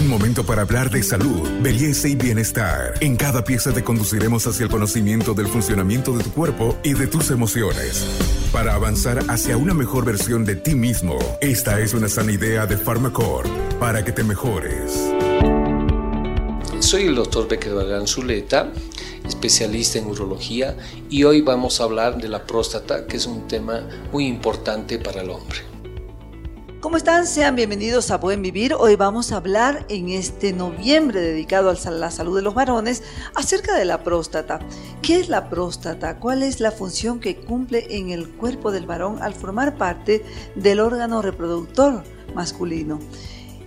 Un momento para hablar de salud, belleza y bienestar. En cada pieza te conduciremos hacia el conocimiento del funcionamiento de tu cuerpo y de tus emociones. Para avanzar hacia una mejor versión de ti mismo, esta es una sana idea de Pharmacore para que te mejores. Soy el doctor Becker Bargan Zuleta, especialista en urología, y hoy vamos a hablar de la próstata, que es un tema muy importante para el hombre. ¿Cómo están? Sean bienvenidos a Buen Vivir. Hoy vamos a hablar en este noviembre dedicado a la salud de los varones acerca de la próstata. ¿Qué es la próstata? ¿Cuál es la función que cumple en el cuerpo del varón al formar parte del órgano reproductor masculino?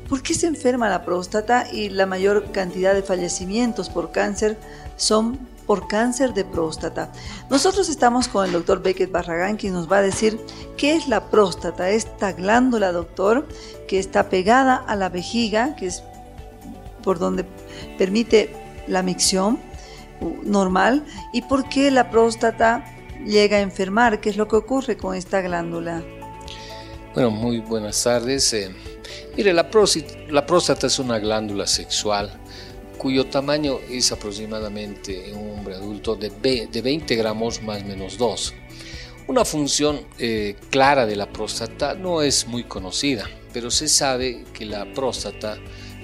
¿Por qué se enferma la próstata y la mayor cantidad de fallecimientos por cáncer son por cáncer de próstata. Nosotros estamos con el doctor Beckett Barragán, quien nos va a decir qué es la próstata, esta glándula, doctor, que está pegada a la vejiga, que es por donde permite la micción normal, y por qué la próstata llega a enfermar, qué es lo que ocurre con esta glándula. Bueno, muy buenas tardes. Eh, mire, la próstata es una glándula sexual cuyo tamaño es aproximadamente en un hombre adulto de, 20 gramos más menos 2. Una función eh, clara de la próstata no es muy conocida, pero se sabe que la próstata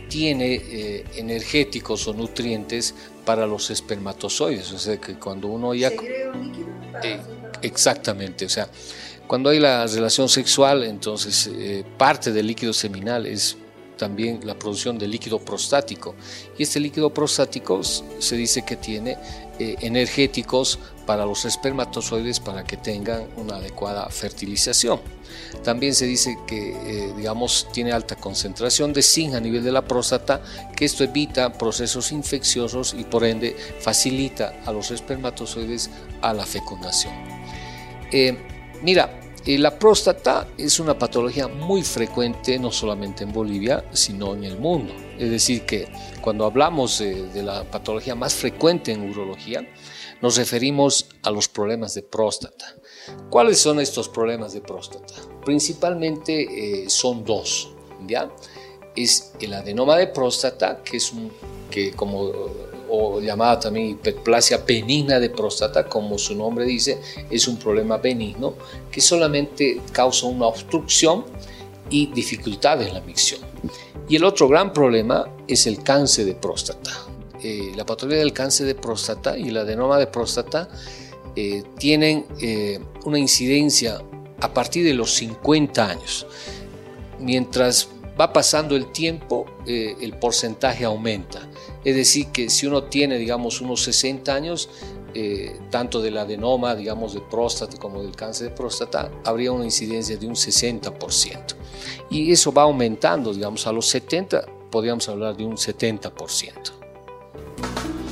tiene eh, energéticos o nutrientes para los espermatozoides, o sea que cuando uno ya... Eh, exactamente, o sea, cuando hay la relación sexual, entonces parte del líquido seminal es también la producción de líquido prostático. Y este líquido prostático se dice que tiene eh, energéticos para los espermatozoides para que tengan una adecuada fertilización. También se dice que, eh, digamos, tiene alta concentración de zinc a nivel de la próstata, que esto evita procesos infecciosos y por ende facilita a los espermatozoides a la fecundación. Eh, mira, la próstata es una patología muy frecuente no solamente en Bolivia, sino en el mundo. Es decir, que cuando hablamos de, la patología más frecuente en urología, nos referimos a los problemas de próstata. ¿Cuáles son estos problemas de próstata? Principalmente eh, son dos. ¿ya? Es el adenoma de próstata, que es un que como o llamada también hiperplasia benigna de próstata, como su nombre dice, es un problema benigno que solamente causa una obstrucción y dificultades en la micción. Y el otro gran problema es el cáncer de próstata. Eh, la patología del cáncer de próstata y el adenoma de próstata eh, tienen eh, una incidencia a partir de los 50 años. Mientras va pasando el tiempo, el porcentaje aumenta. Es decir, que si uno tiene, digamos, unos 60 años, eh, tanto del adenoma, digamos, de próstata como del cáncer de próstata, habría una incidencia de un 60%. Y eso va aumentando, digamos, a los 70 podríamos hablar de un 70%.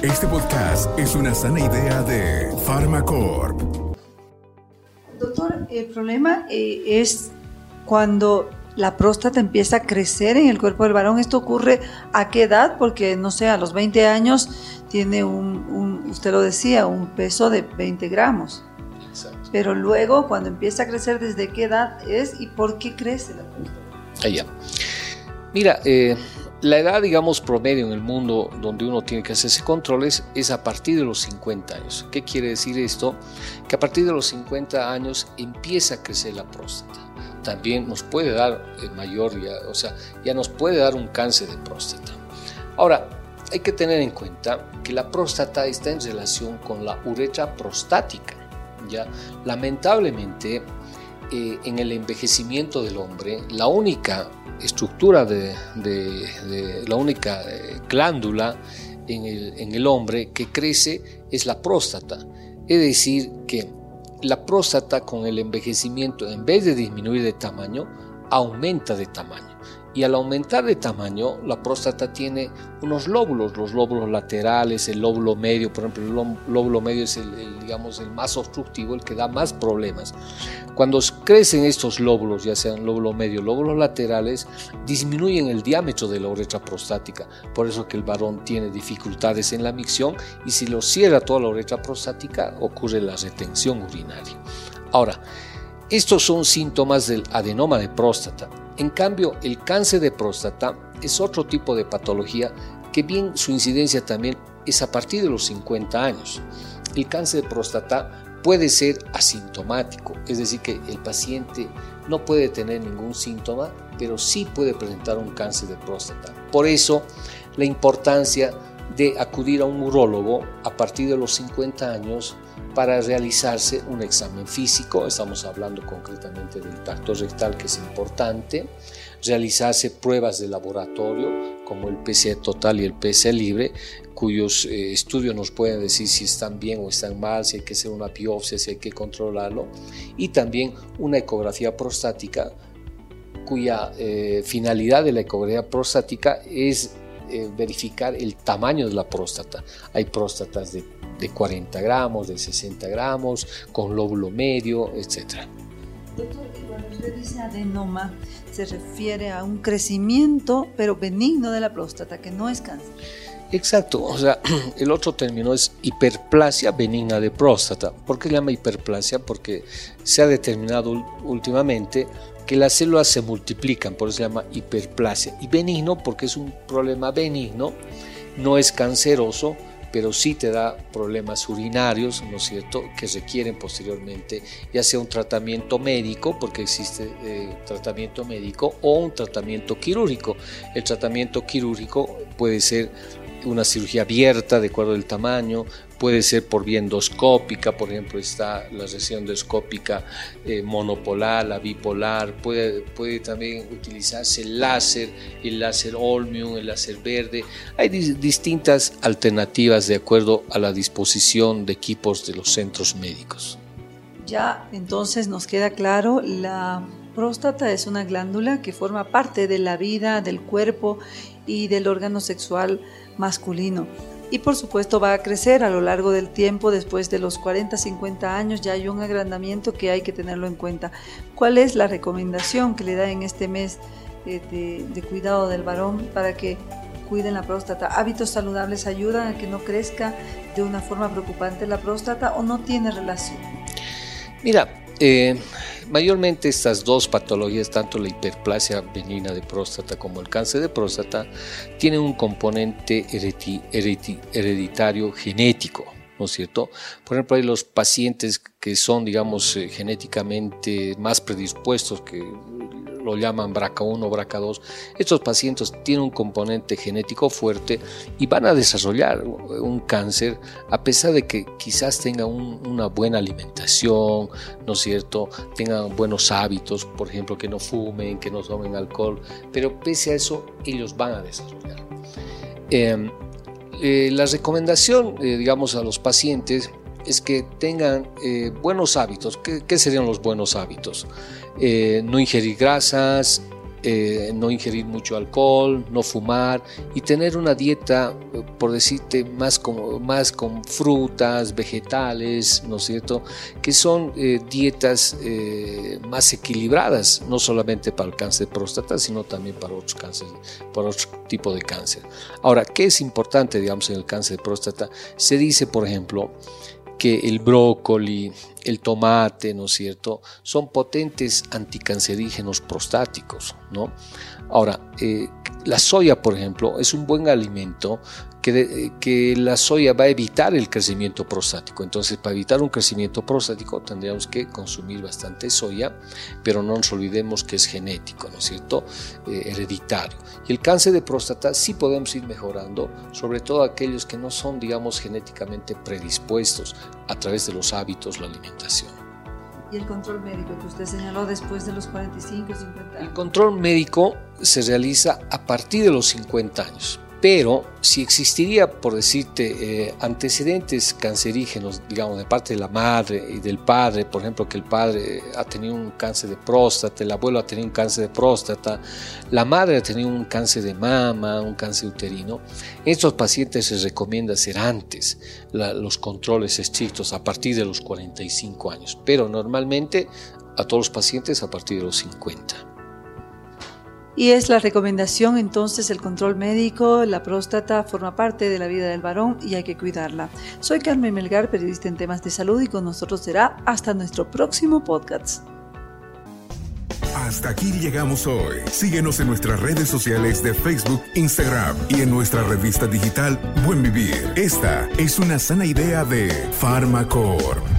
Este podcast es una sana idea de Pharmacorp. Doctor, el problema eh, es cuando la próstata empieza a crecer en el cuerpo del varón. ¿Esto ocurre a qué edad? Porque, no sé, a los 20 años tiene un, usted lo decía, un peso de 20 gramos. Exacto. Pero luego, cuando empieza a crecer, ¿desde qué edad es y por qué crece la próstata? Allá. Mira, eh, la edad, digamos, promedio en el mundo donde uno tiene que hacerse controles es a partir de los 50 años. ¿Qué quiere decir esto? Que a partir de los 50 años empieza a crecer la próstata también nos puede dar eh, mayor, o sea, ya nos puede dar un cáncer de próstata. Ahora, hay que tener en cuenta que la próstata está en relación con la uretra prostática. ¿ya? Lamentablemente, eh, en el envejecimiento del hombre, la única estructura de, la única eh, glándula en el, en el hombre que crece es la próstata. Es decir, que la próstata con el envejecimiento, en vez de disminuir de tamaño, aumenta de tamaño y al aumentar de tamaño la próstata tiene unos lóbulos, los lóbulos laterales, el lóbulo medio, por ejemplo el lóbulo medio es el, digamos, el más obstructivo, el que da más problemas. Cuando crecen estos lóbulos, ya sean lóbulo medio, lóbulos laterales, disminuyen el diámetro de la uretra prostática, por eso que el varón tiene dificultades en la micción y si lo cierra toda la uretra prostática ocurre la retención urinaria. Ahora, estos son síntomas del adenoma de próstata En cambio, el cáncer de próstata es otro tipo de patología que bien su incidencia también es a partir de los 50 años. El cáncer de próstata puede ser asintomático, es decir, que el paciente no puede tener ningún síntoma, pero sí puede presentar un cáncer de próstata. Por eso, la importancia de acudir a un urólogo a partir de los 50 años para realizarse un examen físico, estamos hablando concretamente del tacto rectal que es importante, realizarse pruebas de laboratorio como el PCR total y el PCR libre, cuyos eh, estudios nos pueden decir si están bien o están mal, si hay que hacer una biopsia, si hay que controlarlo, y también una ecografía prostática cuya eh, finalidad de la ecografía prostática es eh, verificar el tamaño de la próstata. Hay próstatas de, 40 gramos, de 60 gramos, con lóbulo medio, etc. Doctor, cuando usted dice adenoma, se refiere a un crecimiento, pero benigno de la próstata, que no es cáncer. Exacto, o sea, el otro término es hiperplasia benigna de próstata. ¿Por qué se llama hiperplasia? Porque se ha determinado últimamente que las células se multiplican, por eso se llama hiperplasia. Y benigno porque es un problema benigno, no es canceroso, pero sí te da problemas urinarios, ¿no es cierto?, que requieren posteriormente ya sea un tratamiento médico, porque existe eh, tratamiento médico, o un tratamiento quirúrgico. El tratamiento quirúrgico puede ser una cirugía abierta de acuerdo al tamaño, puede ser por vía endoscópica, por ejemplo está la recesión endoscópica eh, monopolar, la bipolar, puede, puede también utilizarse el láser, el láser Olmium, el láser verde. Hay distintas alternativas de acuerdo a la disposición de equipos de los centros médicos. Ya entonces nos queda claro, la próstata es una glándula que forma parte de la vida, del cuerpo y del órgano sexual masculino. Y por supuesto va a crecer a lo largo del tiempo, después de los 40, 50 años ya hay un agrandamiento que hay que tenerlo en cuenta. ¿Cuál es la recomendación que le da en este mes eh, de, de cuidado del varón para que cuiden la próstata? ¿Hábitos saludables ayudan a que no crezca de una forma preocupante la próstata o no tiene relación? Mira, eh, mayormente estas dos patologías, tanto la hiperplasia benigna de próstata como el cáncer de próstata, tienen un componente hereditario genético. ¿no es cierto? Por ejemplo, hay los pacientes que son, digamos, eh, genéticamente más predispuestos, que lo llaman BRCA1 o BRCA2, estos pacientes tienen un componente genético fuerte y van a desarrollar un cáncer a pesar de que quizás tengan una buena alimentación, ¿no es cierto? Tengan buenos hábitos, por ejemplo, que no fumen, que no tomen alcohol, pero pese a eso ellos van a desarrollar. Em, eh, la recomendación, eh, digamos, a los pacientes es que tengan eh, buenos hábitos. ¿Qué, serían los buenos hábitos? Eh, no ingerir grasas, eh, no ingerir mucho alcohol, no fumar y tener una dieta, por decirte, más con, más con frutas, vegetales, ¿no es cierto? Que son dietas más equilibradas, no solamente para el cáncer de próstata, sino también para otros cánceres, para otro tipo de cáncer. Ahora, ¿qué es importante, digamos, en el cáncer de próstata? Se dice, por ejemplo, que el brócoli, el tomate, ¿no es cierto?, son potentes anticancerígenos prostáticos, ¿no? Ahora, eh, la soya, por ejemplo, es un buen alimento que, la soya va a evitar el crecimiento prostático. Entonces, para evitar un crecimiento prostático tendríamos que consumir bastante soya, pero no nos olvidemos que es genético, ¿no es cierto? Eh, hereditario. Y el cáncer de próstata sí podemos ir mejorando, sobre todo aquellos que no son, digamos, genéticamente predispuestos a través de los hábitos, la alimentación. ¿Y el control médico que usted señaló después de los 45, 50 años? El control médico se realiza a partir de los 50 años pero si existiría, por decirte, eh, antecedentes cancerígenos, digamos, de parte de la madre y del padre, por ejemplo, que el padre ha tenido un cáncer de próstata, el abuelo ha tenido un cáncer de próstata, la madre ha tenido un cáncer de mama, un cáncer uterino, estos pacientes se recomienda hacer antes los controles estrictos a partir de los 45 años, pero normalmente a todos los pacientes a partir de los 50. Y es la recomendación entonces el control médico, la próstata forma parte de la vida del varón y hay que cuidarla. Soy Carmen Melgar, periodista en temas de salud y con nosotros será hasta nuestro próximo podcast. Hasta aquí llegamos hoy. Síguenos en nuestras redes sociales de Facebook, Instagram y en nuestra revista digital Buen Vivir. Esta es una sana idea de Farmacor.